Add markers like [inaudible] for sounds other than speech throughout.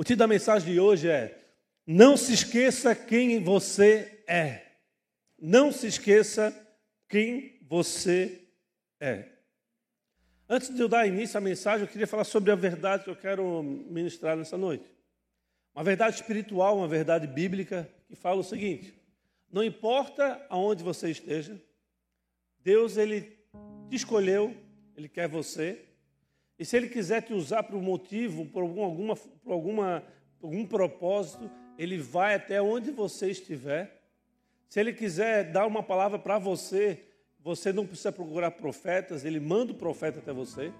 O título da mensagem de hoje é: Não se esqueça quem você é. Não se esqueça quem você é. Antes de eu dar início à mensagem, eu queria falar sobre a verdade que eu quero ministrar nessa noite. Uma verdade espiritual, uma verdade bíblica, que fala o seguinte: não importa aonde você esteja, Deus ele te escolheu, ele quer você, e se Ele quiser te usar por um motivo, por, algum, alguma, por alguma, algum propósito, Ele vai até onde você estiver. Se Ele quiser dar uma palavra para você, você não precisa procurar profetas, Ele manda o profeta até você.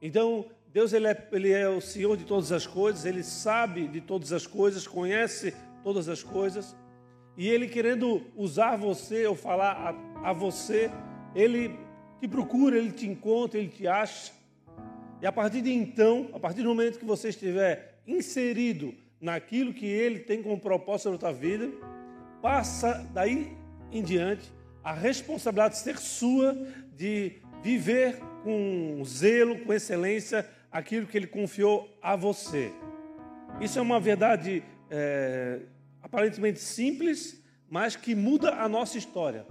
Então, Deus ele é, ele é o Senhor de todas as coisas, Ele sabe de todas as coisas, conhece todas as coisas. E Ele querendo usar você ou falar a, a você, Ele te procura, Ele te encontra, Ele te acha. E a partir de então, a partir do momento que você estiver inserido naquilo que ele tem como propósito na tua vida, passa daí em diante a responsabilidade de ser sua de viver com zelo, com excelência, aquilo que ele confiou a você. Isso é uma verdade é, aparentemente simples, mas que muda a nossa história.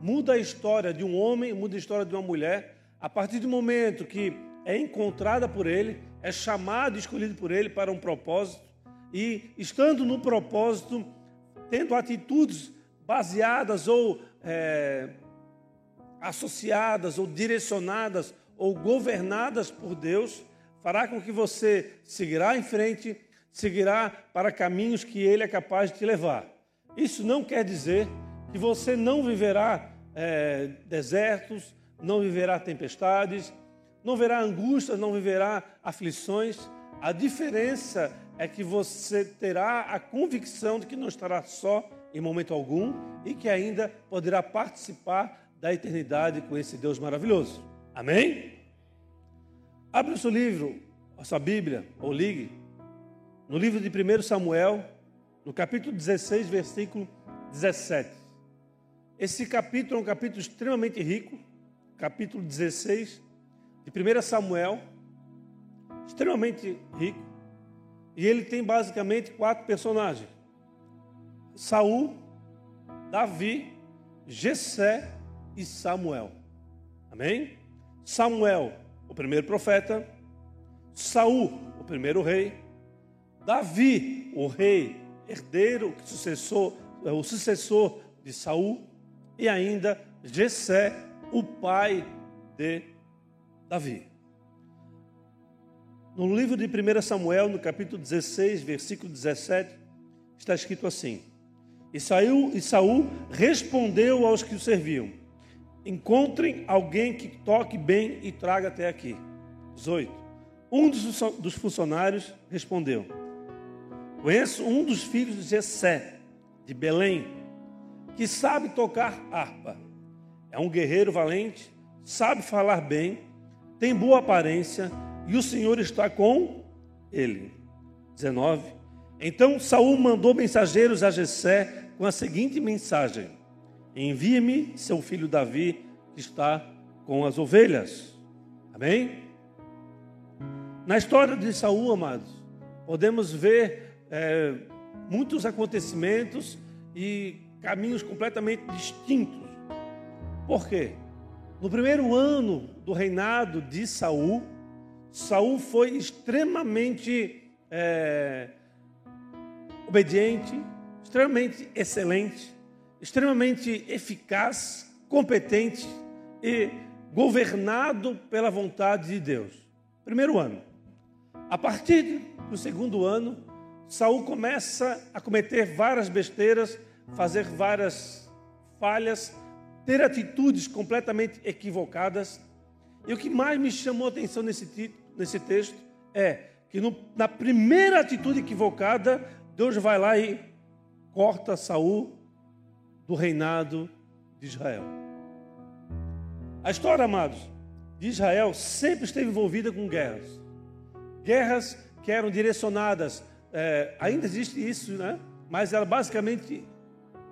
Muda a história de um homem, muda a história de uma mulher, a partir do momento que é encontrada por Ele, é chamado escolhido por Ele para um propósito, e estando no propósito, tendo atitudes baseadas ou é, associadas ou direcionadas ou governadas por Deus, fará com que você seguirá em frente, seguirá para caminhos que Ele é capaz de te levar. Isso não quer dizer que você não viverá é, desertos, não viverá tempestades, não verá angústias, não viverá aflições. A diferença é que você terá a convicção de que não estará só em momento algum e que ainda poderá participar da eternidade com esse Deus maravilhoso. Amém? Abra o seu livro, a sua Bíblia, ou ligue, no livro de 1 Samuel, no capítulo 16, versículo 17. Esse capítulo é um capítulo extremamente rico, capítulo 16, de 1 Samuel, extremamente rico, e ele tem basicamente quatro personagens: Saul, Davi, Jessé e Samuel. Amém? Samuel, o primeiro profeta, Saul, o primeiro rei, Davi, o rei herdeiro, sucessor, o sucessor de Saul, e ainda Jessé, o pai de Davi. No livro de 1 Samuel, no capítulo 16, versículo 17, está escrito assim: E, saiu, e Saul respondeu aos que o serviam: Encontrem alguém que toque bem e traga até aqui. 18. Um dos funcionários respondeu: Conheço um dos filhos de Jessé, de Belém, que sabe tocar harpa. É um guerreiro valente, sabe falar bem tem boa aparência e o Senhor está com ele. 19. Então Saul mandou mensageiros a Jessé com a seguinte mensagem: Envie-me seu filho Davi, que está com as ovelhas. Amém? Na história de Saul, amados, podemos ver é, muitos acontecimentos e caminhos completamente distintos. Por quê? No primeiro ano do reinado de Saul, Saul foi extremamente é, obediente, extremamente excelente, extremamente eficaz, competente e governado pela vontade de Deus. Primeiro ano. A partir do segundo ano, Saul começa a cometer várias besteiras, fazer várias falhas ter atitudes completamente equivocadas. E o que mais me chamou a atenção nesse, nesse texto é que no, na primeira atitude equivocada, Deus vai lá e corta Saul do reinado de Israel. A história, amados, de Israel sempre esteve envolvida com guerras. Guerras que eram direcionadas, é, ainda existe isso, né? Mas elas basicamente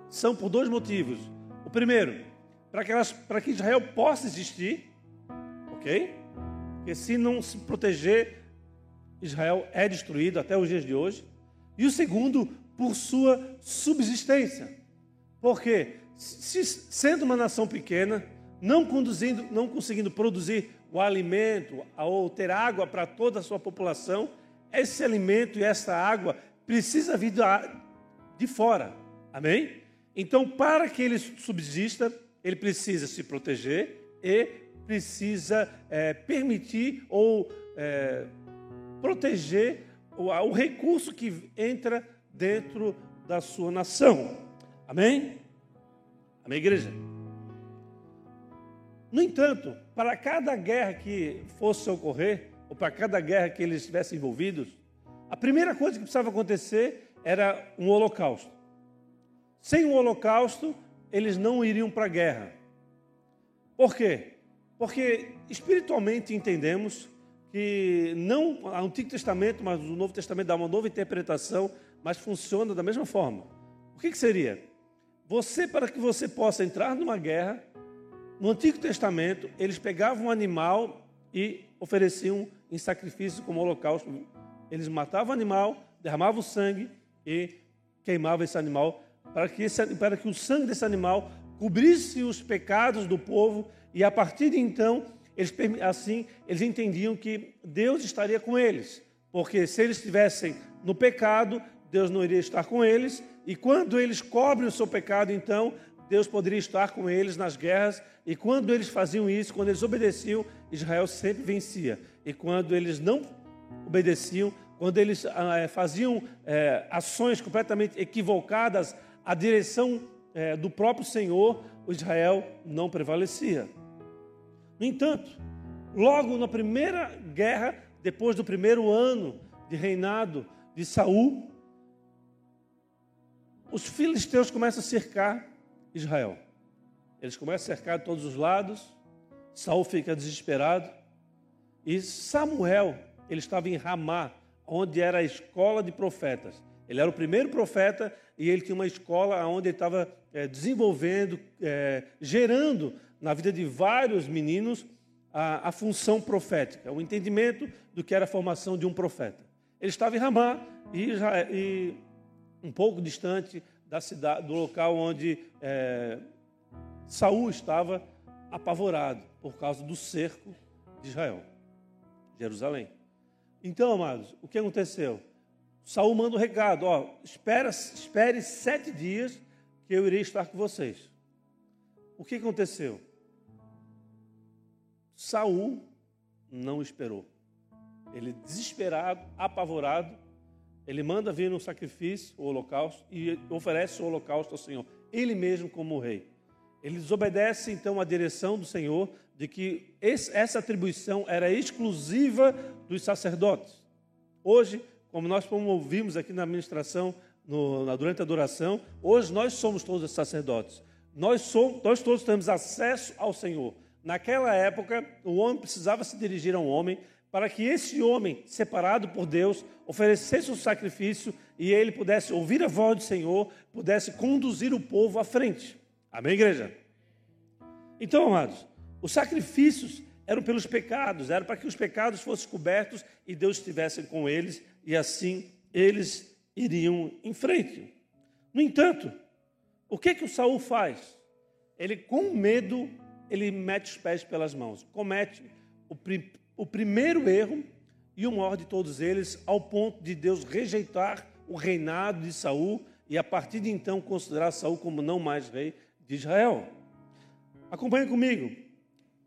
são por dois motivos. O primeiro, para que, elas, para que Israel possa existir, ok? Porque se não se proteger, Israel é destruído até os dias de hoje. E o segundo, por sua subsistência. Porque, se, sendo uma nação pequena, não, conduzindo, não conseguindo produzir o alimento ou ter água para toda a sua população, esse alimento e essa água precisa vir de fora. Amém? Então, para que ele subsista, ele precisa se proteger e precisa é, permitir ou é, proteger o, o recurso que entra dentro da sua nação. Amém? Amém, igreja? No entanto, para cada guerra que fosse ocorrer, ou para cada guerra que eles estivessem envolvidos, a primeira coisa que precisava acontecer era um holocausto. Sem um holocausto, eles não iriam para a guerra. Por quê? Porque espiritualmente entendemos que não o Antigo Testamento, mas o Novo Testamento dá uma nova interpretação, mas funciona da mesma forma. O que, que seria? Você, para que você possa entrar numa guerra, no Antigo Testamento, eles pegavam um animal e ofereciam em sacrifício como holocausto. Eles matavam o animal, derramavam sangue e queimavam esse animal para que, esse, para que o sangue desse animal cobrisse os pecados do povo e a partir de então, eles, assim, eles entendiam que Deus estaria com eles, porque se eles estivessem no pecado, Deus não iria estar com eles, e quando eles cobrem o seu pecado, então Deus poderia estar com eles nas guerras, e quando eles faziam isso, quando eles obedeciam, Israel sempre vencia. E quando eles não obedeciam, quando eles ah, faziam é, ações completamente equivocadas à direção é, do próprio Senhor, Israel não prevalecia. No entanto, logo na primeira guerra, depois do primeiro ano de reinado de Saul, os filisteus começam a cercar Israel. Eles começam a cercar de todos os lados. Saul fica desesperado. E Samuel, ele estava em Ramá, onde era a escola de profetas. Ele era o primeiro profeta e ele tinha uma escola onde ele estava é, desenvolvendo, é, gerando na vida de vários meninos a, a, função profética, o entendimento do que era a formação de um profeta. Ele estava em Ramá e, e um pouco distante da cidade, do local onde é, Saul estava apavorado por causa do cerco de Israel, Jerusalém. Então, amados, o que aconteceu? Saul manda um recado: ó, espera, espere sete dias que eu irei estar com vocês. O que aconteceu? Saul não esperou. Ele desesperado, apavorado, ele manda vir no sacrifício, o holocausto, e oferece o holocausto ao Senhor, ele mesmo como rei. Ele desobedece então à direção do Senhor de que esse, essa atribuição era exclusiva dos sacerdotes. Hoje, como nós ouvimos aqui na administração, no, na, durante a adoração, hoje nós somos todos sacerdotes. Nós, somos, nós todos temos acesso ao Senhor. Naquela época, o homem precisava se dirigir a um homem para que esse homem, separado por Deus, oferecesse o sacrifício e ele pudesse ouvir a voz do Senhor, pudesse conduzir o povo à frente. Amém, igreja? Então, amados, os sacrifícios eram pelos pecados, era para que os pecados fossem cobertos e Deus estivesse com eles e assim eles iriam em frente. No entanto, o que que o Saul faz? Ele com medo, ele mete os pés pelas mãos, comete o o primeiro erro e o maior de todos eles, ao ponto de Deus rejeitar o reinado de Saul e a partir de então considerar Saul como não mais rei de Israel. Acompanhe comigo.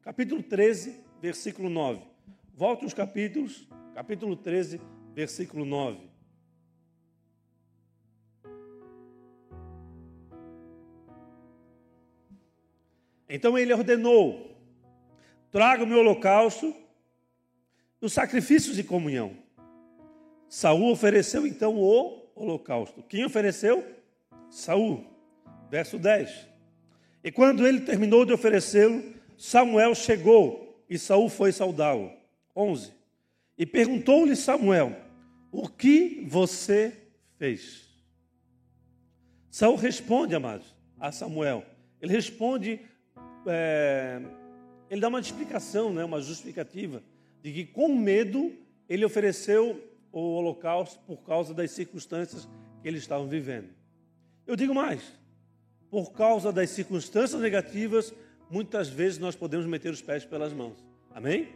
Capítulo 13, versículo 9. Volte os capítulos, capítulo 13, versículo 9. Então ele ordenou: traga o meu holocausto dos sacrifícios de comunhão. Saul ofereceu então o holocausto. Quem ofereceu? Saul. Verso 10. E quando ele terminou de oferecê-lo, Samuel chegou e Saul foi saudá-lo. 11. E perguntou-lhe Samuel: O que você fez? Saul responde, amados, a Samuel. Ele responde, é, ele dá uma explicação, né, uma justificativa de que com medo ele ofereceu o holocausto por causa das circunstâncias que eles estavam vivendo. Eu digo mais, por causa das circunstâncias negativas, muitas vezes nós podemos meter os pés pelas mãos. Amém?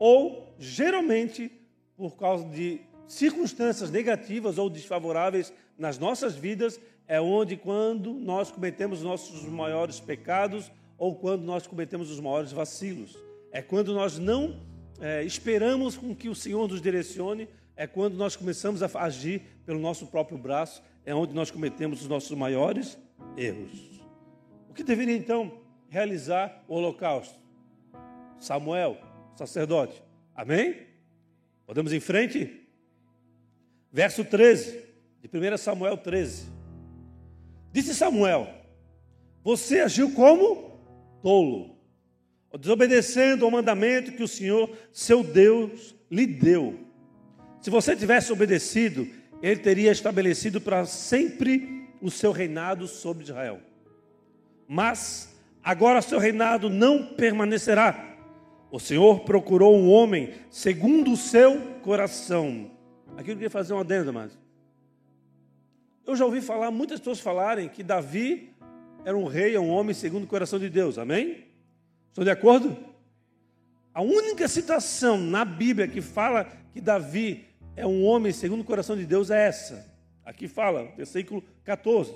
Ou, geralmente, por causa de circunstâncias negativas ou desfavoráveis nas nossas vidas, é onde, quando nós cometemos nossos maiores pecados ou quando nós cometemos os maiores vacilos. É quando nós não é, esperamos com que o Senhor nos direcione, é quando nós começamos a agir pelo nosso próprio braço, é onde nós cometemos os nossos maiores erros. O que deveria então realizar o holocausto? Samuel, sacerdote. Amém? Podemos ir em frente? Verso 13, de 1 Samuel 13. Disse Samuel: Você agiu como tolo, desobedecendo ao mandamento que o Senhor, seu Deus, lhe deu. Se você tivesse obedecido, ele teria estabelecido para sempre o seu reinado sobre Israel. Mas agora seu reinado não permanecerá. O Senhor procurou um homem segundo o seu coração. Aqui eu queria fazer uma adenda, mas eu já ouvi falar, muitas pessoas falarem que Davi era um rei, um homem segundo o coração de Deus. Amém? Estão de acordo? A única citação na Bíblia que fala que Davi é um homem segundo o coração de Deus é essa. Aqui fala, versículo 14.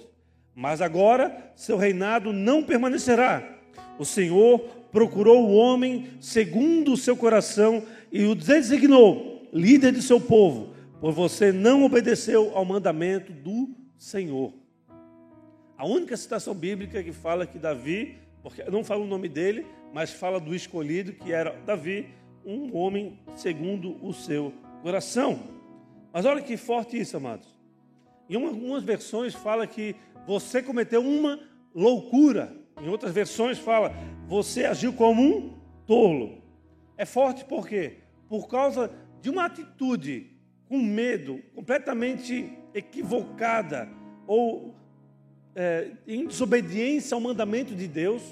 Mas agora seu reinado não permanecerá. O Senhor procurou o homem segundo o seu coração e o designou líder de seu povo, pois você não obedeceu ao mandamento do Senhor. A única citação bíblica que fala que Davi, porque não fala o nome dele, mas fala do escolhido que era Davi, um homem segundo o seu coração. Mas olha que forte isso, amados. Em algumas versões fala que você cometeu uma loucura. Em outras versões fala, você agiu como um tolo. É forte por quê? Por causa de uma atitude com medo, completamente equivocada ou é, em desobediência ao mandamento de Deus,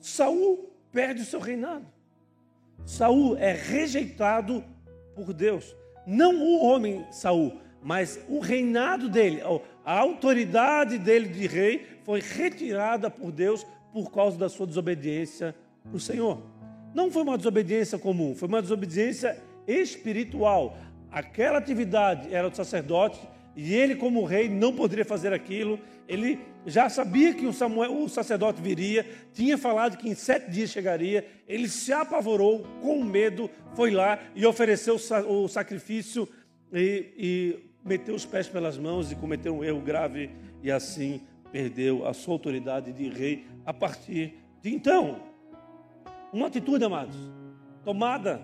Saul perde o seu reinado. Saul é rejeitado por Deus. Não o homem Saul, mas o reinado dele, a autoridade dele de rei foi retirada por Deus por causa da sua desobediência para o Senhor. Não foi uma desobediência comum, foi uma desobediência espiritual. Aquela atividade era do sacerdote e ele, como rei, não poderia fazer aquilo. Ele já sabia que o, Samuel, o sacerdote viria, tinha falado que em sete dias chegaria. Ele se apavorou com medo, foi lá e ofereceu o sacrifício e, e meteu os pés pelas mãos e cometeu um erro grave e assim perdeu a sua autoridade de rei a partir de então. Uma atitude, amados, tomada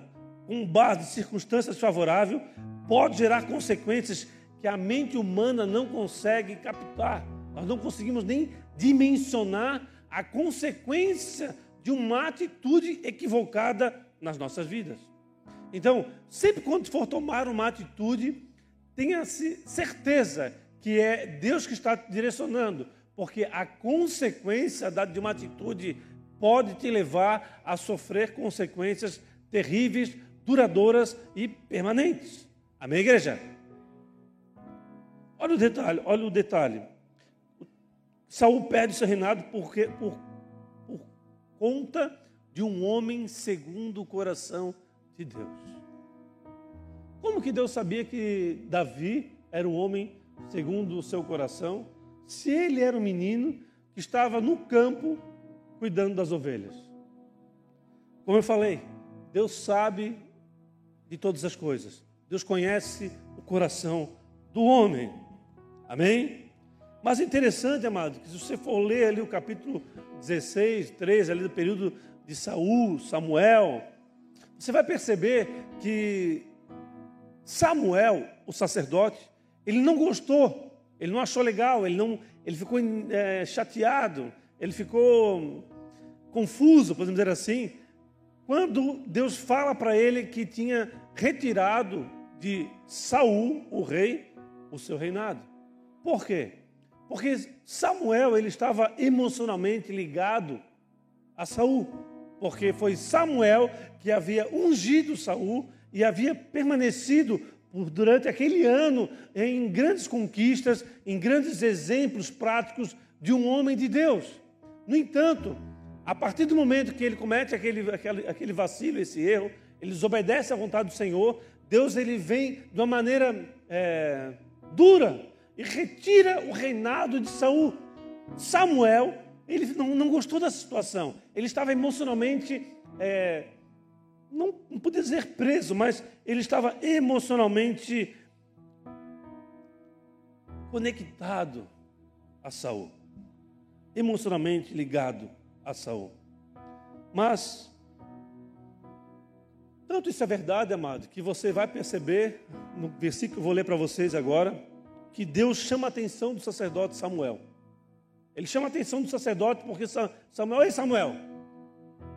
com base de circunstâncias favoráveis, pode gerar consequências que a mente humana não consegue captar. Nós não conseguimos nem dimensionar a consequência de uma atitude equivocada nas nossas vidas. Então, sempre quando for tomar uma atitude, tenha certeza que é Deus que está direcionando, porque a consequência de uma atitude pode te levar a sofrer consequências terríveis, duradouras e permanentes. Amém, igreja? Olha o detalhe, olha o detalhe. Saul perde seu reinado porque, por, por conta de um homem segundo o coração de Deus. Como que Deus sabia que Davi era um homem segundo o seu coração, se ele era um menino que estava no campo cuidando das ovelhas? Como eu falei, Deus sabe de todas as coisas. Deus conhece o coração do homem. Amém? Mas interessante, amado, que se você for ler ali o capítulo 16, 13, ali do período de Saul, Samuel, você vai perceber que Samuel, o sacerdote, ele não gostou, ele não achou legal, ele, não, ele ficou é, chateado, ele ficou confuso, podemos dizer assim, quando Deus fala para ele que tinha retirado de Saul, o rei, o seu reinado. Por quê? Porque Samuel ele estava emocionalmente ligado a Saul, porque foi Samuel que havia ungido Saul e havia permanecido durante aquele ano em grandes conquistas, em grandes exemplos práticos de um homem de Deus. No entanto, a partir do momento que ele comete aquele, aquele, aquele vacilo, esse erro, ele desobedece à vontade do Senhor, Deus ele vem de uma maneira é, dura e retira o reinado de Saul. Samuel, ele não, não gostou da situação. Ele estava emocionalmente, é, não, não podia dizer preso, mas ele estava emocionalmente conectado a Saul, emocionalmente ligado a Saul. Mas tanto isso é verdade, amado, que você vai perceber no versículo que eu vou ler para vocês agora, que Deus chama a atenção do sacerdote Samuel. Ele chama a atenção do sacerdote porque Samuel, ei Samuel,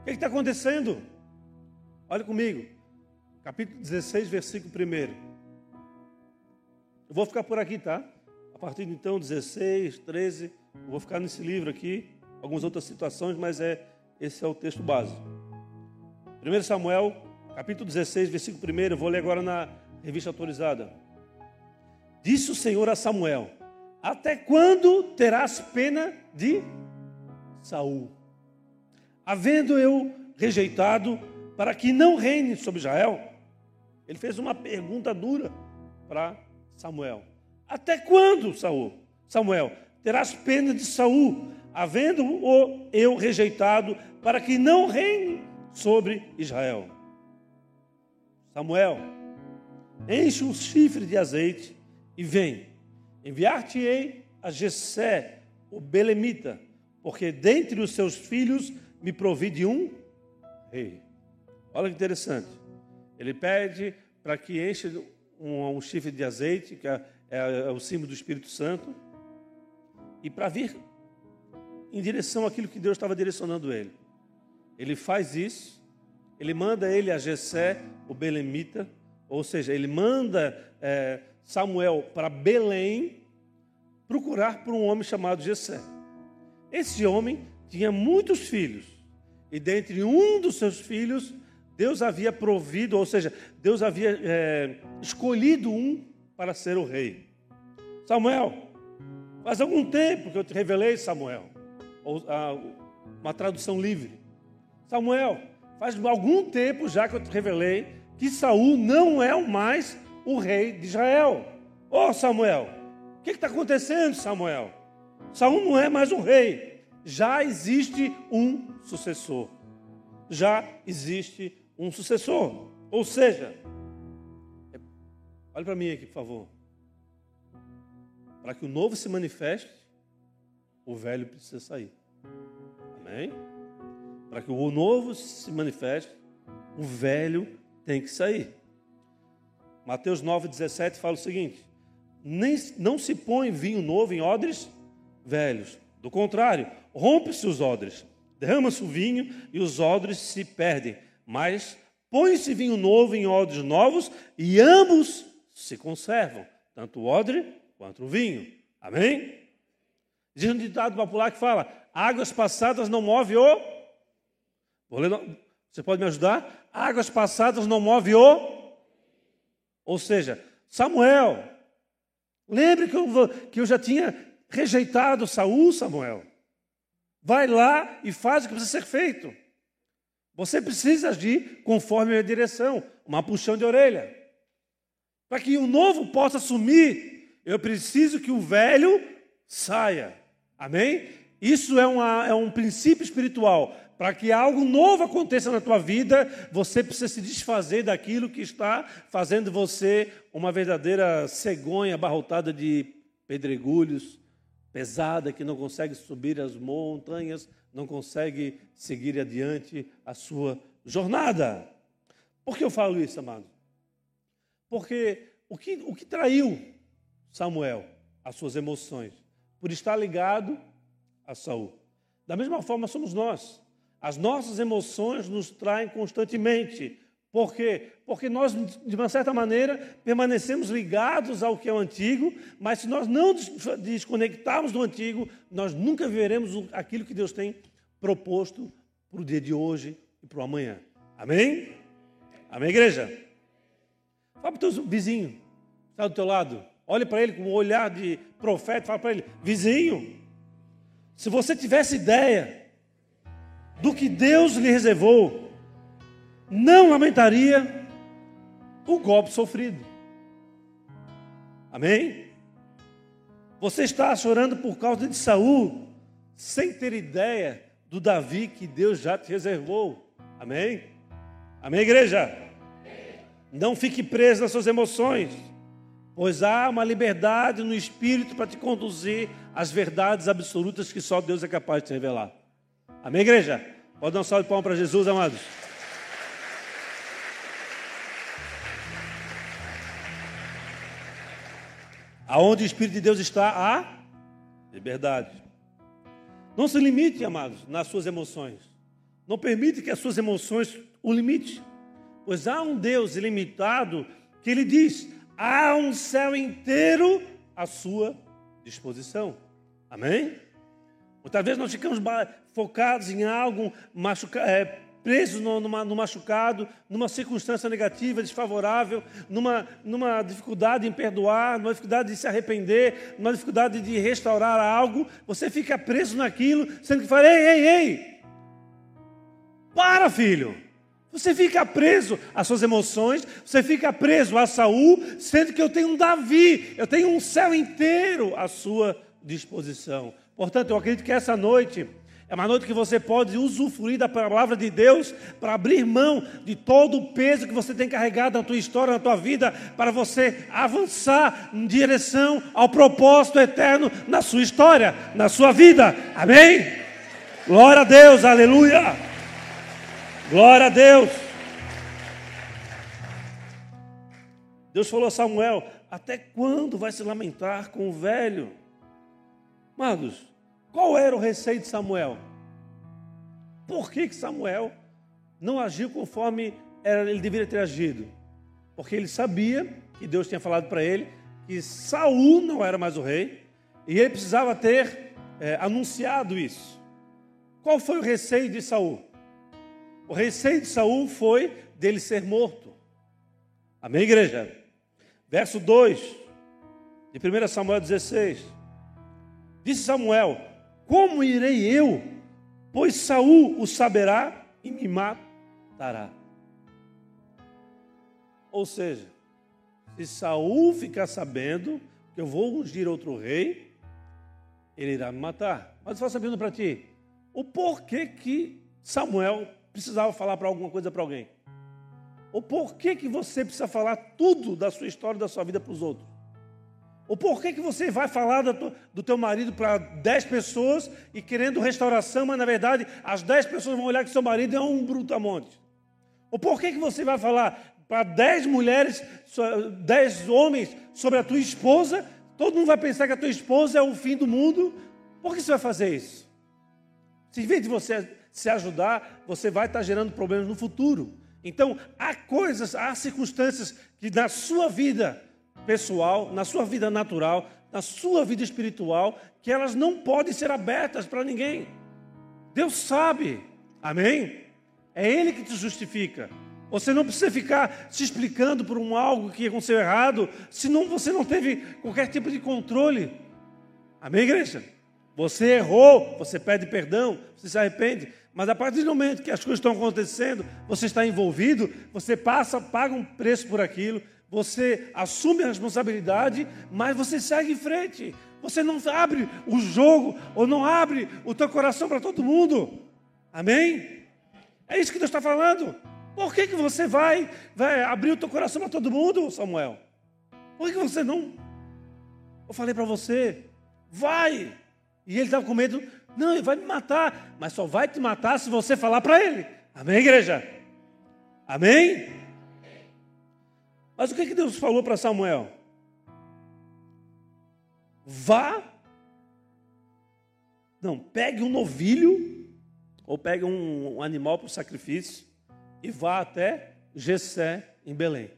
o que está acontecendo? Olha comigo, capítulo 16, versículo 1. Eu vou ficar por aqui, tá? A partir de então, 16, 13, eu vou ficar nesse livro aqui, algumas outras situações, mas é esse é o texto base. 1 Samuel capítulo 16, versículo 1, eu vou ler agora na revista autorizada. Disse o Senhor a Samuel: Até quando terás pena de Saul? Havendo eu rejeitado para que não reine sobre Israel? Ele fez uma pergunta dura para Samuel. Até quando, Saul? Samuel, terás pena de Saul, havendo-o eu rejeitado, para que não reine sobre Israel? Samuel, enche um chifre de azeite e vem. Enviar-te-ei a Jessé, o belemita, porque dentre os seus filhos me provi de um rei. Olha que interessante. Ele pede para que enche um, um, chifre de azeite, que é, é, é o símbolo do Espírito Santo, e para vir em direção àquilo que Deus estava direcionando ele. Ele faz isso ele manda ele a Jessé, o belemita, ou seja, ele manda é, Samuel para Belém procurar por um homem chamado Jessé. Esse homem tinha muitos filhos, e dentre um dos seus filhos, Deus havia provido, ou seja, Deus havia é, escolhido um para ser o rei. Samuel, faz algum tempo que eu te revelei, Samuel, uma tradução livre. Samuel, Faz algum tempo já que eu te revelei que Saul não é mais o rei de Israel. Ô oh, Samuel, o que está acontecendo, Samuel? Saul não é mais o rei. Já existe um sucessor. Já existe um sucessor. Ou seja, olhe para mim aqui, por favor. Para que o novo se manifeste, o velho precisa sair. Amém? Para que o novo se manifeste, o velho tem que sair. Mateus 9,17 fala o seguinte: Nem, não se põe vinho novo em odres velhos. Do contrário, rompe-se os odres, derrama-se o vinho e os odres se perdem. Mas põe-se vinho novo em odres novos e ambos se conservam, tanto o odre quanto o vinho. Amém? Diz um ditado popular que fala: águas passadas não move o você pode me ajudar? Águas passadas não move o. Ou seja, Samuel. Lembre que eu, que eu já tinha rejeitado Saul, Samuel. Vai lá e faz o que precisa ser feito. Você precisa agir conforme a direção, uma puxão de orelha. Para que o novo possa assumir, eu preciso que o velho saia. Amém? Isso é, uma, é um princípio espiritual. Para que algo novo aconteça na tua vida, você precisa se desfazer daquilo que está fazendo você uma verdadeira cegonha abarrotada de pedregulhos, pesada, que não consegue subir as montanhas, não consegue seguir adiante a sua jornada. Por que eu falo isso, amado? Porque o que, o que traiu Samuel? As suas emoções, por estar ligado a Saul. Da mesma forma somos nós. As nossas emoções nos traem constantemente. Por quê? Porque nós, de uma certa maneira, permanecemos ligados ao que é o antigo, mas se nós não desconectarmos do antigo, nós nunca veremos aquilo que Deus tem proposto para o dia de hoje e para o amanhã. Amém? Amém, igreja? Fala para o teu vizinho, está do teu lado. Olhe para ele com um olhar de profeta, fala para ele, vizinho, se você tivesse ideia do que Deus lhe reservou, não lamentaria o golpe sofrido. Amém? Você está chorando por causa de Saul, sem ter ideia do Davi que Deus já te reservou. Amém? Amém, igreja? Não fique preso nas suas emoções, pois há uma liberdade no Espírito para te conduzir às verdades absolutas que só Deus é capaz de revelar. Amém, igreja? Pode dar um salve de palmas para Jesus, amados. Aonde o Espírito de Deus está, há liberdade. Não se limite, amados, nas suas emoções. Não permite que as suas emoções o limite. Pois há um Deus ilimitado que ele diz: há um céu inteiro à sua disposição. Amém? Muitas vezes nós ficamos focados em algo é, presos no, numa, no machucado, numa circunstância negativa, desfavorável, numa, numa dificuldade em perdoar, numa dificuldade de se arrepender, numa dificuldade de restaurar algo, você fica preso naquilo, sendo que fala, ei, ei, ei, para filho, você fica preso às suas emoções, você fica preso a Saul, sendo que eu tenho um Davi, eu tenho um céu inteiro à sua disposição. Portanto, eu acredito que essa noite é uma noite que você pode usufruir da palavra de Deus para abrir mão de todo o peso que você tem carregado na tua história, na tua vida, para você avançar em direção ao propósito eterno na sua história, na sua vida. Amém? Glória a Deus, aleluia! Glória a Deus! Deus falou a Samuel: Até quando vai se lamentar com o velho? Amados, qual era o receio de Samuel? Por que, que Samuel não agiu conforme ele deveria ter agido? Porque ele sabia que Deus tinha falado para ele que Saul não era mais o rei e ele precisava ter é, anunciado isso. Qual foi o receio de Saul? O receio de Saul foi dele ser morto. Amém, igreja? Verso 2 de 1 Samuel 16. Disse Samuel: como irei eu? Pois Saul o saberá e me matará. Ou seja, se Saul ficar sabendo que eu vou ungir outro rei, ele irá me matar. Mas eu faço sabendo para ti, o porquê que Samuel precisava falar para alguma coisa para alguém? O porquê que você precisa falar tudo da sua história, da sua vida para os outros? O porquê que você vai falar do, do teu marido para dez pessoas e querendo restauração, mas na verdade as dez pessoas vão olhar que seu marido é um brutamonte? O porquê que você vai falar para dez mulheres, dez homens sobre a tua esposa, todo mundo vai pensar que a tua esposa é o fim do mundo? Por que você vai fazer isso? Se em vez de você se ajudar, você vai estar gerando problemas no futuro. Então, há coisas, há circunstâncias que na sua vida pessoal, na sua vida natural, na sua vida espiritual, que elas não podem ser abertas para ninguém. Deus sabe, amém? É Ele que te justifica. Você não precisa ficar se explicando por um algo que aconteceu errado, senão você não teve qualquer tipo de controle. Amém, igreja? Você errou, você pede perdão, você se arrepende, mas a partir do momento que as coisas estão acontecendo, você está envolvido, você passa, paga um preço por aquilo, você assume a responsabilidade, mas você segue em frente. Você não abre o jogo ou não abre o teu coração para todo mundo. Amém? É isso que Deus está falando. Por que, que você vai, vai abrir o teu coração para todo mundo, Samuel? Por que, que você não? Eu falei para você, vai. E ele estava com medo, não, ele vai me matar, mas só vai te matar se você falar para ele. Amém, igreja? Amém? Mas o que, que Deus falou para Samuel? Vá. Não, pegue um novilho, ou pegue um, um animal para o sacrifício, e vá até Gessé, em Belém.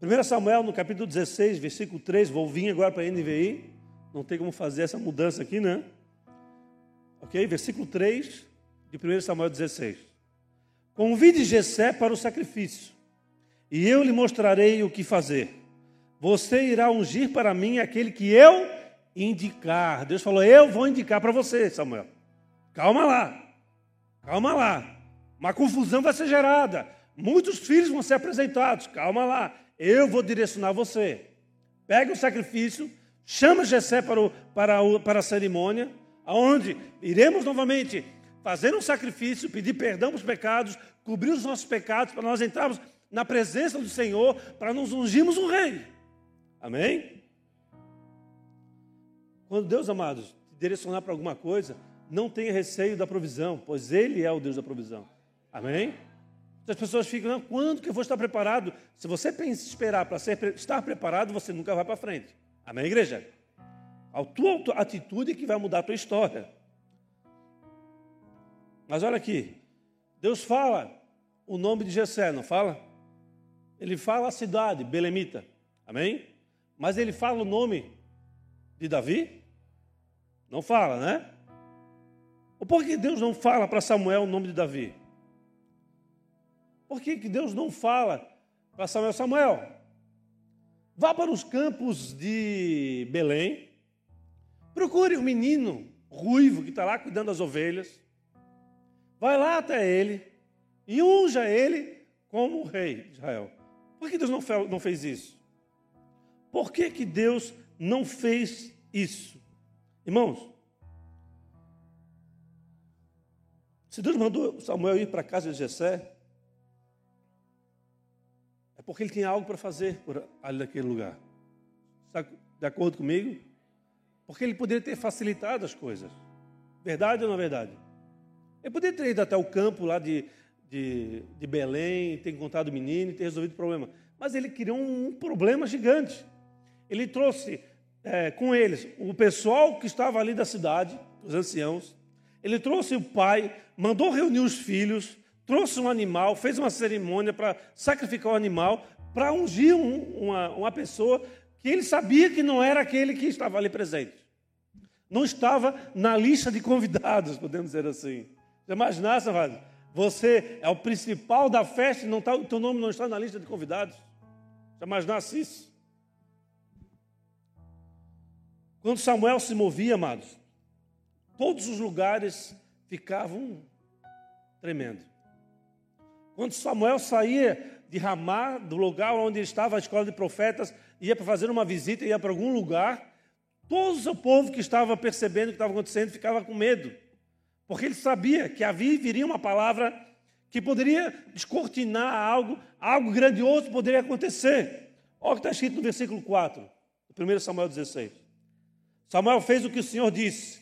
1 Samuel, no capítulo 16, versículo 3, vou vir agora para a NVI, não tem como fazer essa mudança aqui, né? Ok? Versículo 3 de 1 Samuel 16. Convide Gessé para o sacrifício e eu lhe mostrarei o que fazer. Você irá ungir para mim aquele que eu indicar. Deus falou: Eu vou indicar para você, Samuel. Calma lá, calma lá. Uma confusão vai ser gerada. Muitos filhos vão ser apresentados. Calma lá, eu vou direcionar você. Pega o sacrifício, chama Jessé para, o, para, o, para a cerimônia, aonde iremos novamente fazer um sacrifício, pedir perdão para os pecados, cobrir os nossos pecados, para nós entrarmos na presença do Senhor, para nos ungirmos um rei. Amém? Quando Deus, amados, te direcionar para alguma coisa, não tenha receio da provisão, pois Ele é o Deus da provisão. Amém? As pessoas ficam, não, quando que eu vou estar preparado? Se você pensa esperar para estar preparado, você nunca vai para frente. Amém, igreja? A tua atitude é que vai mudar a tua história. Mas olha aqui, Deus fala o nome de Jessé, não fala? Ele fala a cidade, Belemita. Amém? Mas ele fala o nome de Davi? Não fala, né? Ou por que Deus não fala para Samuel o nome de Davi? Por que, que Deus não fala para Samuel? Samuel, vá para os campos de Belém, procure o um menino ruivo que está lá cuidando das ovelhas, vai lá até ele e unja ele como rei de Israel. Por que Deus não fez isso? Por que, que Deus não fez isso? Irmãos, se Deus mandou Samuel ir para a casa de Jessé, porque ele tinha algo para fazer por ali naquele lugar. Está de acordo comigo? Porque ele poderia ter facilitado as coisas. Verdade ou não é verdade? Ele poderia ter ido até o campo lá de, de, de Belém, ter encontrado o menino e ter resolvido o problema. Mas ele criou um problema gigante. Ele trouxe é, com eles o pessoal que estava ali da cidade, os anciãos. Ele trouxe o pai, mandou reunir os filhos, trouxe um animal, fez uma cerimônia para sacrificar o animal, para ungir um, uma, uma pessoa que ele sabia que não era aquele que estava ali presente. Não estava na lista de convidados, podemos dizer assim. Já imaginasse, Vale? Você é o principal da festa e não tá, o teu nome não está na lista de convidados. Já imaginasse isso? Quando Samuel se movia, amados, todos os lugares ficavam tremendo. Quando Samuel saía de Ramá, do lugar onde estava a escola de profetas, ia para fazer uma visita, ia para algum lugar, todo o seu povo que estava percebendo o que estava acontecendo ficava com medo, porque ele sabia que havia viria uma palavra que poderia descortinar algo, algo grandioso poderia acontecer. Olha o que está escrito no versículo 4, 1 Samuel 16. Samuel fez o que o Senhor disse.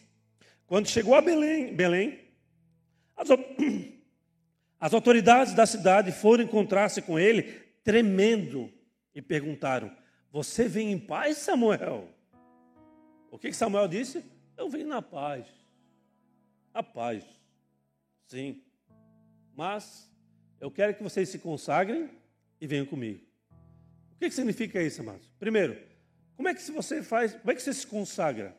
Quando chegou a Belém, Belém as, [clears throat] as autoridades da cidade foram encontrar-se com ele, tremendo, e perguntaram: Você vem em paz, Samuel? O que Samuel disse? Eu venho na paz. Na paz. Sim. Mas eu quero que vocês se consagrem e venham comigo. O que significa isso, amados? Primeiro, como é que você faz? Como é que você se consagra?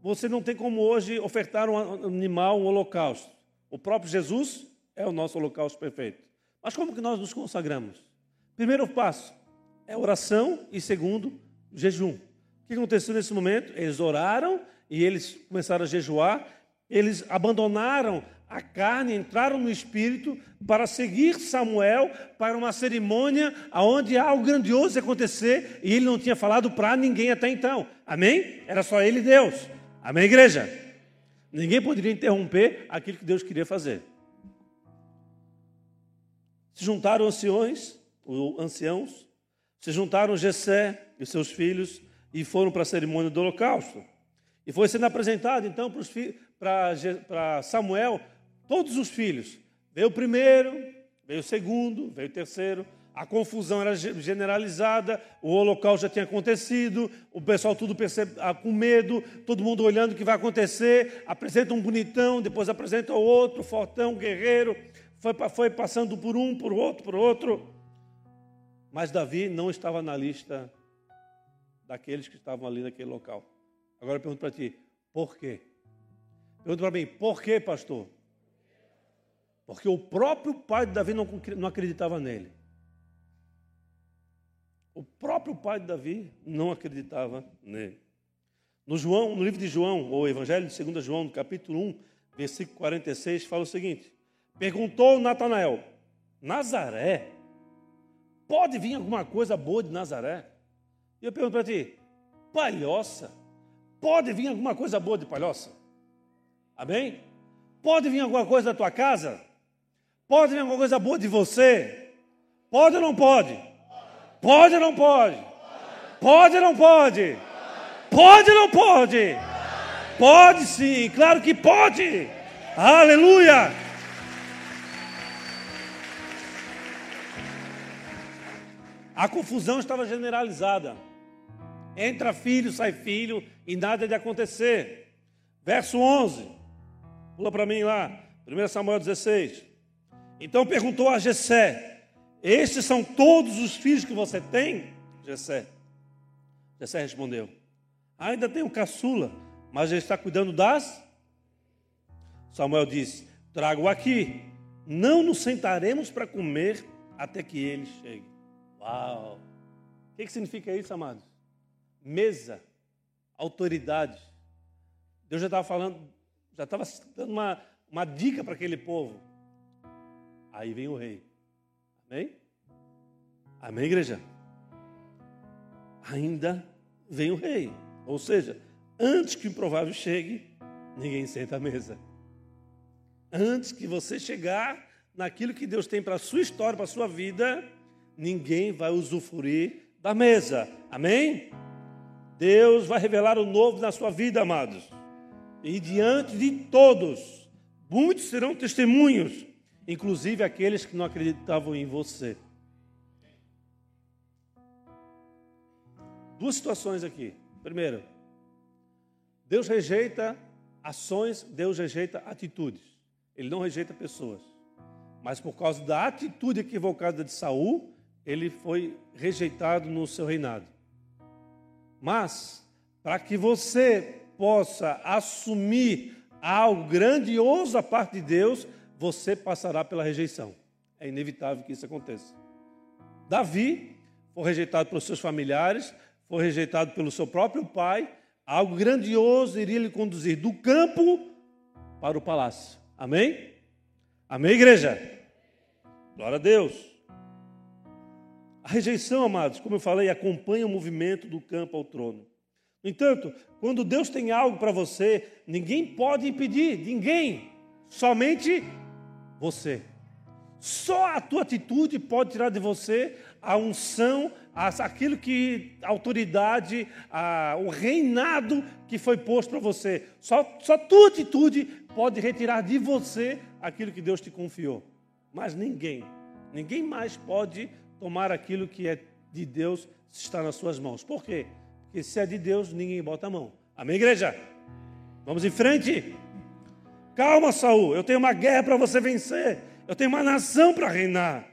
Você não tem como hoje ofertar um animal, um holocausto. O próprio Jesus é o nosso holocausto perfeito. Mas como que nós nos consagramos? Primeiro passo é oração e segundo, jejum. O que aconteceu nesse momento? Eles oraram e eles começaram a jejuar. Eles abandonaram a carne, entraram no espírito para seguir Samuel para uma cerimônia onde algo grandioso ia acontecer e ele não tinha falado para ninguém até então. Amém? Era só ele e Deus. Amém, igreja? Ninguém poderia interromper aquilo que Deus queria fazer. Se juntaram anciões, anciãos, se juntaram Jessé e seus filhos e foram para a cerimônia do holocausto. E foi sendo apresentado então para Samuel Todos os filhos. Veio o primeiro, veio o segundo, veio o terceiro. A confusão era generalizada, o holocausto já tinha acontecido, o pessoal tudo percebe, ah, com medo, todo mundo olhando o que vai acontecer. Apresenta um bonitão, depois apresenta o outro, fortão, guerreiro. Foi, foi passando por um, por outro, por outro. Mas Davi não estava na lista daqueles que estavam ali naquele local. Agora eu pergunto para ti, por quê? Pergunta para mim, por quê, pastor? Porque o próprio pai de Davi não, não acreditava nele. próprio pai de Davi não acreditava nele. No João, no livro de João, ou Evangelho de 2 João, no capítulo 1, versículo 46, fala o seguinte: Perguntou Natanael: Nazaré? Pode vir alguma coisa boa de Nazaré? E eu pergunto para ti: Palhoça? Pode vir alguma coisa boa de Palhoça? Amém? Pode vir alguma coisa da tua casa? Pode vir alguma coisa boa de você? Pode ou não pode? Pode ou não pode? Pode ou não pode? Pode ou não pode? Pode sim, claro que pode. Aleluia! A confusão estava generalizada. Entra filho, sai filho e nada de acontecer. Verso 11. Pula para mim lá. 1 Samuel 16. Então perguntou a Jessé: Estes são todos os filhos que você tem? Jessé. Jessé respondeu: Ainda tem um caçula, mas ele está cuidando das. Samuel disse: Trago aqui. Não nos sentaremos para comer até que ele chegue. Uau! O que, que significa isso, amados? Mesa, autoridade. Deus já estava falando, já estava dando uma, uma dica para aquele povo. Aí vem o rei. Amém? Amém, igreja? Ainda vem o rei. Ou seja, antes que o improvável chegue, ninguém senta à mesa. Antes que você chegar naquilo que Deus tem para a sua história, para a sua vida, ninguém vai usufruir da mesa. Amém? Deus vai revelar o novo na sua vida, amados. E diante de todos, muitos serão testemunhos, inclusive aqueles que não acreditavam em você. Duas situações aqui. Primeiro, Deus rejeita ações, Deus rejeita atitudes. Ele não rejeita pessoas. Mas por causa da atitude equivocada de Saul, ele foi rejeitado no seu reinado. Mas, para que você possa assumir algo grandioso da parte de Deus, você passará pela rejeição. É inevitável que isso aconteça. Davi foi rejeitado pelos seus familiares, foi rejeitado pelo seu próprio pai. Algo grandioso iria lhe conduzir do campo para o palácio. Amém? Amém, igreja? Glória a Deus. Rejeição, amados, como eu falei, acompanha o movimento do campo ao trono. No entanto, quando Deus tem algo para você, ninguém pode impedir, ninguém, somente você. Só a tua atitude pode tirar de você a unção, aquilo que a autoridade, a, o reinado que foi posto para você. Só, só tua atitude pode retirar de você aquilo que Deus te confiou. Mas ninguém, ninguém mais pode tomar aquilo que é de Deus se está nas suas mãos. Por quê? Porque se é de Deus, ninguém bota a mão. Amém, igreja? Vamos em frente. Calma, Saul. Eu tenho uma guerra para você vencer. Eu tenho uma nação para reinar.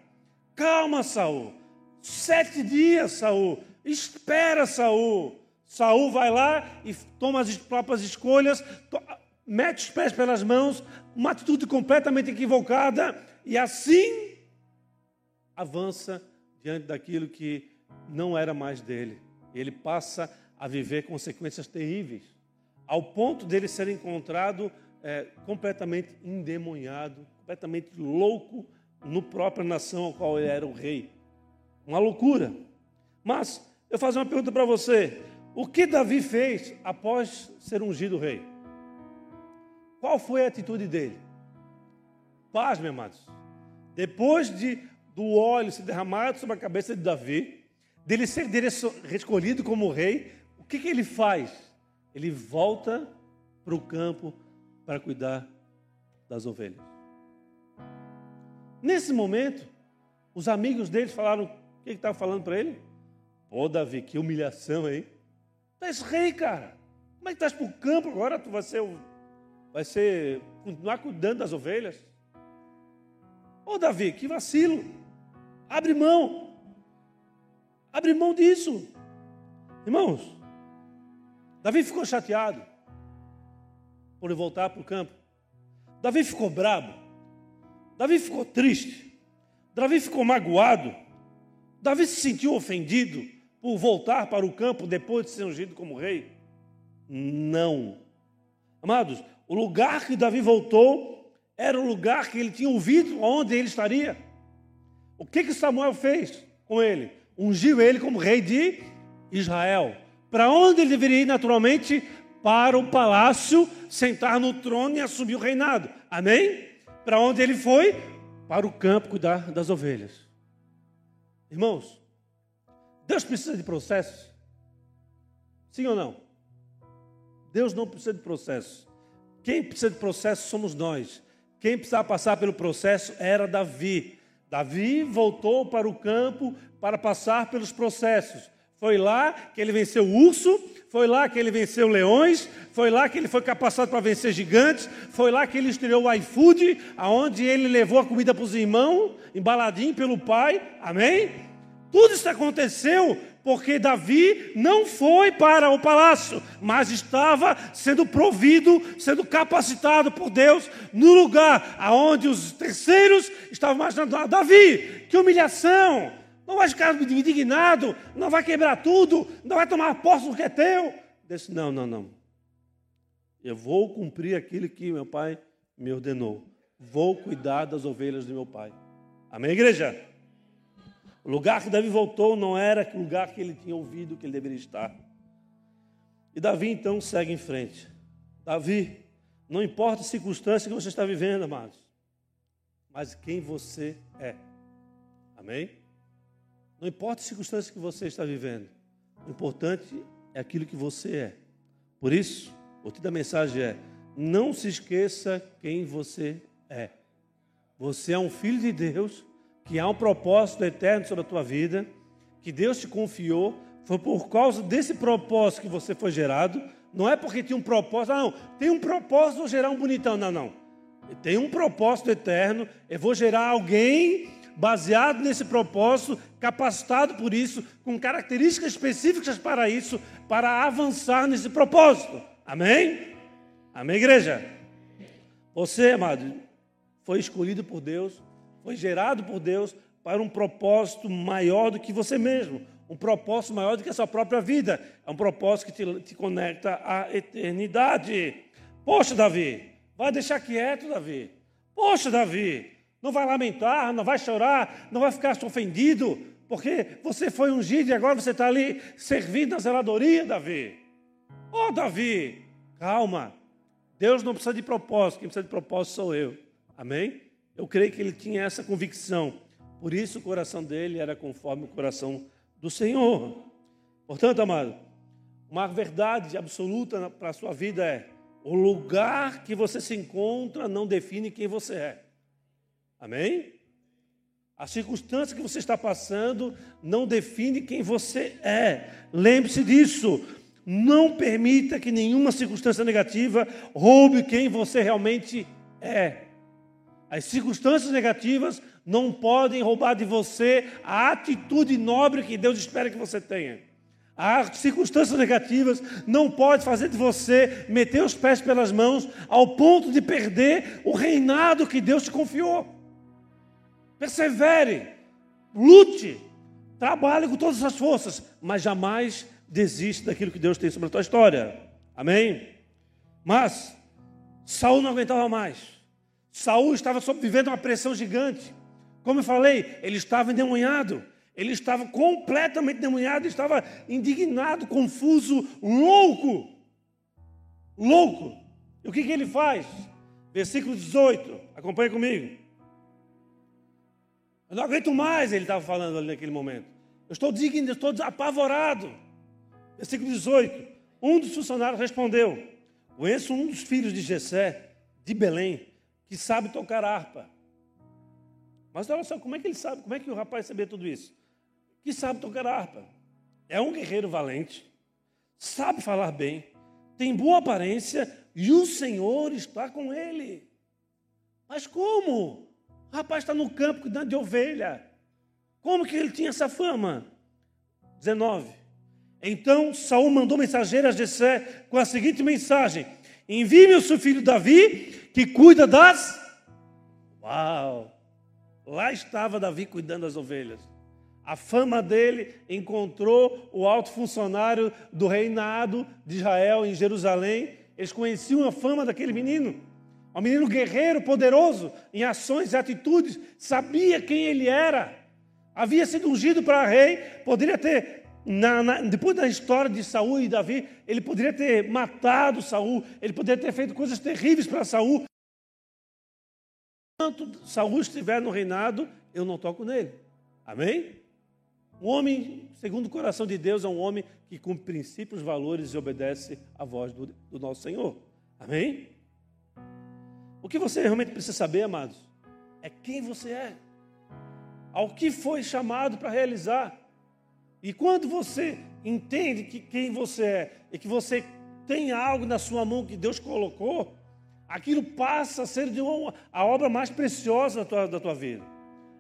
Calma, Saul. Sete dias, Saul. Espera, Saul. Saul vai lá e toma as próprias escolhas, mete os pés pelas mãos, uma atitude completamente equivocada, e assim avança diante daquilo que não era mais dele. Ele passa a viver consequências terríveis, ao ponto dele ser encontrado é, completamente endemoniado, completamente louco no própria nação ao qual ele era o rei. Uma loucura. Mas eu faço uma pergunta para você: o que Davi fez após ser ungido rei? Qual foi a atitude dele? Paz, meus amados. Depois de do óleo se derramado sobre a cabeça de Davi, dele ser escolhido como rei, o que, que ele faz? Ele volta para o campo para cuidar das ovelhas. Nesse momento, os amigos dele falaram: o que estava falando para ele? Pô, Davi, que humilhação aí. Tu és rei, cara. Como é que estás para o campo agora? Tu vai ser, vai ser, continuar cuidando das ovelhas? Ô, Davi, que vacilo. Abre mão. Abre mão disso. Irmãos, Davi ficou chateado por voltar para o campo. Davi ficou bravo. Davi ficou triste. Davi ficou magoado. Davi se sentiu ofendido por voltar para o campo depois de ser ungido como rei? Não. Amados, o lugar que Davi voltou era o lugar que ele tinha ouvido onde ele estaria. O que, que Samuel fez com ele? Ungiu ele como rei de Israel. Para onde ele deveria ir naturalmente? Para o palácio, sentar no trono e assumir o reinado. Amém? Para onde ele foi? Para o campo cuidar das ovelhas. Irmãos, Deus precisa de processos? Sim ou não? Deus não precisa de processo. Quem precisa de processo somos nós. Quem precisava passar pelo processo era Davi. Davi voltou para o campo para passar pelos processos. Foi lá que ele venceu o urso, foi lá que ele venceu leões, foi lá que ele foi capacitado para vencer gigantes, foi lá que ele estreou o iFood, aonde ele levou a comida para os irmãos, embaladinho pelo pai. Amém? Tudo isso aconteceu porque Davi não foi para o palácio, mas estava sendo provido, sendo capacitado por Deus no lugar aonde os terceiros estavam imaginando: ah, Davi, que humilhação! Não vai ficar indignado, não vai quebrar tudo, não vai tomar posse do que é teu. Disse: Não, não, não. Eu vou cumprir aquilo que meu pai me ordenou. Vou cuidar das ovelhas do meu pai. Amém, igreja? O lugar que Davi voltou não era o lugar que ele tinha ouvido que ele deveria estar. E Davi então segue em frente. Davi, não importa a circunstância que você está vivendo, amados, mas quem você é. Amém? Não importa a circunstância que você está vivendo, o importante é aquilo que você é. Por isso, o título da mensagem é: não se esqueça quem você é. Você é um filho de Deus que há um propósito eterno sobre a tua vida, que Deus te confiou, foi por causa desse propósito que você foi gerado, não é porque tinha um propósito, ah, não, tem um propósito, vou gerar um bonitão, não, não. Tem um propósito eterno, eu vou gerar alguém baseado nesse propósito, capacitado por isso, com características específicas para isso, para avançar nesse propósito. Amém? Amém, igreja? Você, amado, foi escolhido por Deus foi gerado por Deus para um propósito maior do que você mesmo, um propósito maior do que a sua própria vida. É um propósito que te, te conecta à eternidade. Poxa, Davi, vai deixar quieto, Davi. Poxa, Davi, não vai lamentar, não vai chorar, não vai ficar ofendido, porque você foi ungido e agora você está ali servindo na zeladoria, Davi. Oh, Davi, calma. Deus não precisa de propósito, quem precisa de propósito sou eu. Amém? Eu creio que ele tinha essa convicção. Por isso o coração dele era conforme o coração do Senhor. Portanto, amado, uma verdade absoluta para a sua vida é: o lugar que você se encontra não define quem você é. Amém? A circunstância que você está passando não define quem você é. Lembre-se disso. Não permita que nenhuma circunstância negativa roube quem você realmente é. As circunstâncias negativas não podem roubar de você a atitude nobre que Deus espera que você tenha. As circunstâncias negativas não podem fazer de você meter os pés pelas mãos ao ponto de perder o reinado que Deus te confiou. Persevere, lute, trabalhe com todas as forças, mas jamais desista daquilo que Deus tem sobre a tua história. Amém? Mas Saul não aguentava mais. Saul estava vivendo uma pressão gigante. Como eu falei, ele estava endemoniado. Ele estava completamente endemoniado, estava indignado, confuso, louco. Louco. E o que, que ele faz? Versículo 18, acompanha comigo. Eu não aguento mais, ele estava falando ali naquele momento. Eu estou digno, eu estou apavorado. Versículo 18. Um dos funcionários respondeu: Conheço um dos filhos de Jessé, de Belém, que sabe tocar harpa. Mas olha só, como é que ele sabe? Como é que o rapaz sabia tudo isso? Que sabe tocar harpa. É um guerreiro valente, sabe falar bem, tem boa aparência e o Senhor está com ele. Mas como? O rapaz está no campo cuidando de ovelha. Como que ele tinha essa fama? 19. Então Saul mandou mensageiros a Jessé com a seguinte mensagem: Envie-me o seu filho Davi, que cuida das. Uau! Lá estava Davi cuidando das ovelhas. A fama dele encontrou o alto funcionário do reinado de Israel em Jerusalém. Eles conheciam a fama daquele menino. Um menino guerreiro, poderoso em ações e atitudes, sabia quem ele era. Havia sido ungido para rei, poderia ter na, na, depois da história de Saul e Davi, ele poderia ter matado Saul, ele poderia ter feito coisas terríveis para Saul. Enquanto Saul estiver no reinado, eu não toco nele. Amém? Um homem, segundo o coração de Deus, é um homem que cumpre princípios, valores e obedece à voz do, do nosso Senhor. Amém? O que você realmente precisa saber, amados, é quem você é, ao que foi chamado para realizar. E quando você entende que quem você é e que você tem algo na sua mão que Deus colocou, aquilo passa a ser uma, a obra mais preciosa da tua, da tua vida.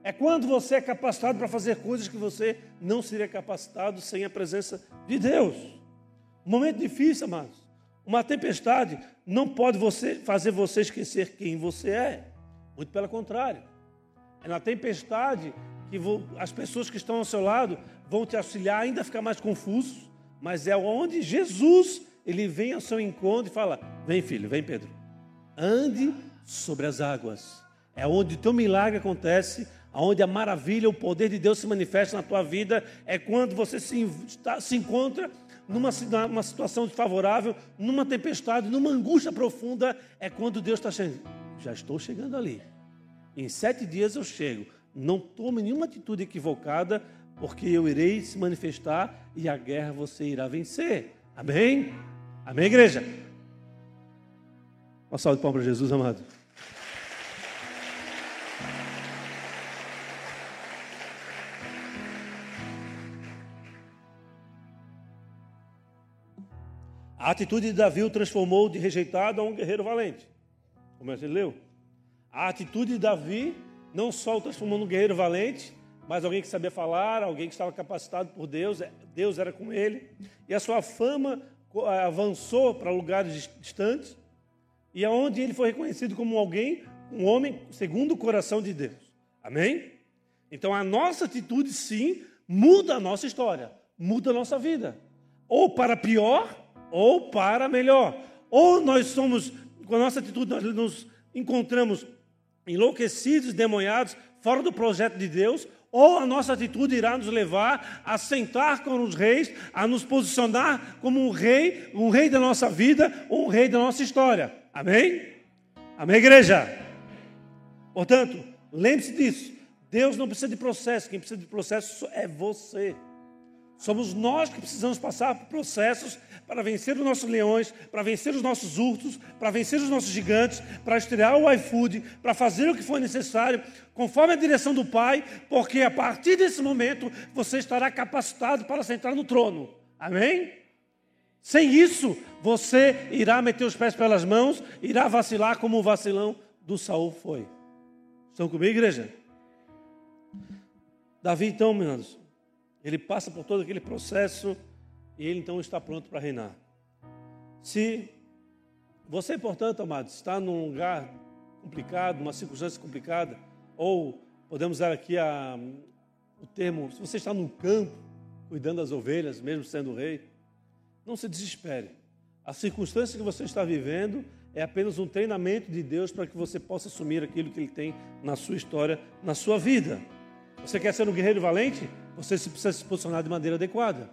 É quando você é capacitado para fazer coisas que você não seria capacitado sem a presença de Deus. Um momento difícil, amados. Uma tempestade não pode você, fazer você esquecer quem você é. Muito pelo contrário. É na tempestade que as pessoas que estão ao seu lado vão te auxiliar ainda ficar mais confuso, mas é onde Jesus ele vem ao seu encontro e fala: Vem, filho, vem, Pedro, ande sobre as águas. É onde o teu milagre acontece, onde a maravilha, o poder de Deus se manifesta na tua vida. É quando você se, se encontra numa, numa situação desfavorável, numa tempestade, numa angústia profunda. É quando Deus está chegando. Já estou chegando ali. Em sete dias eu chego. Não tome nenhuma atitude equivocada, porque eu irei se manifestar e a guerra você irá vencer. Amém? Amém, igreja? Uma salva de palmas para Jesus, amado. A atitude de Davi o transformou de rejeitado a um guerreiro valente. Como que ele leu? A atitude de Davi não só o transformou num guerreiro valente, mas alguém que sabia falar, alguém que estava capacitado por Deus, é, Deus era com ele, e a sua fama avançou para lugares distantes, e aonde ele foi reconhecido como alguém, um homem segundo o coração de Deus. Amém? Então a nossa atitude sim muda a nossa história, muda a nossa vida, ou para pior, ou para melhor. Ou nós somos, com a nossa atitude, nós nos encontramos enlouquecidos, demonhados, fora do projeto de Deus, ou a nossa atitude irá nos levar a sentar com os reis, a nos posicionar como um rei, um rei da nossa vida, um rei da nossa história. Amém? Amém, igreja? Portanto, lembre-se disso. Deus não precisa de processo, quem precisa de processo é você. Somos nós que precisamos passar por processos para vencer os nossos leões, para vencer os nossos ursos, para vencer os nossos gigantes, para estrear o iFood, para fazer o que for necessário, conforme a direção do Pai, porque a partir desse momento você estará capacitado para sentar no trono. Amém? Sem isso, você irá meter os pés pelas mãos, irá vacilar como o vacilão do Saul foi. Estão comigo, igreja? Davi, então, meus ele passa por todo aquele processo e ele então está pronto para reinar. Se você, portanto, amados, está num lugar complicado, numa circunstância complicada, ou podemos usar aqui a, o termo, se você está num campo, cuidando das ovelhas, mesmo sendo rei, não se desespere. A circunstância que você está vivendo é apenas um treinamento de Deus para que você possa assumir aquilo que Ele tem na sua história, na sua vida. Você quer ser um guerreiro valente? Você precisa se posicionar de maneira adequada.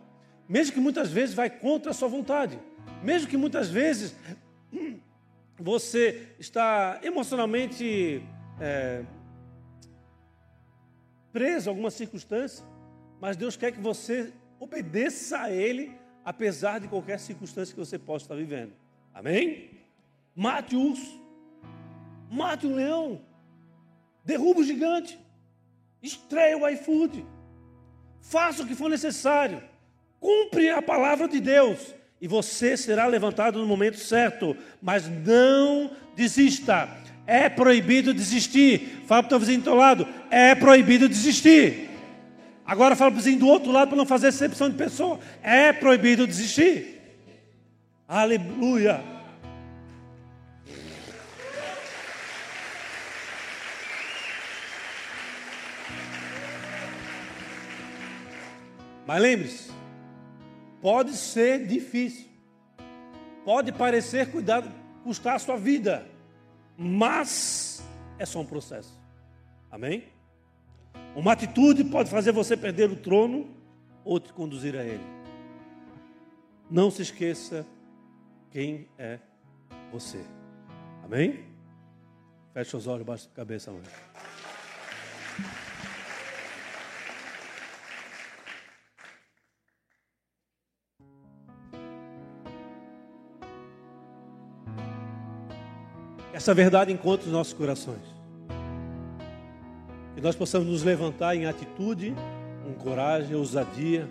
Mesmo que muitas vezes vai contra a sua vontade, mesmo que muitas vezes você está emocionalmente é, preso a alguma circunstância, mas Deus quer que você obedeça a Ele, apesar de qualquer circunstância que você possa estar vivendo. Amém? Mate o urso, mate o leão, derruba o gigante, estreia o iFood, faça o que for necessário Cumpre a palavra de Deus e você será levantado no momento certo, mas não desista. É proibido desistir. Fala para o teu vizinho do teu lado, é proibido desistir. Agora fala para o vizinho do outro lado para não fazer exceção de pessoa. É proibido desistir. Aleluia. Mas lembre-se, pode ser difícil, pode parecer cuidar, custar a sua vida, mas é só um processo. Amém? Uma atitude pode fazer você perder o trono ou te conduzir a ele. Não se esqueça quem é você. Amém? Feche os olhos, baixa a cabeça, mãe. Essa verdade encontra os nossos corações. Que nós possamos nos levantar em atitude, com coragem, ousadia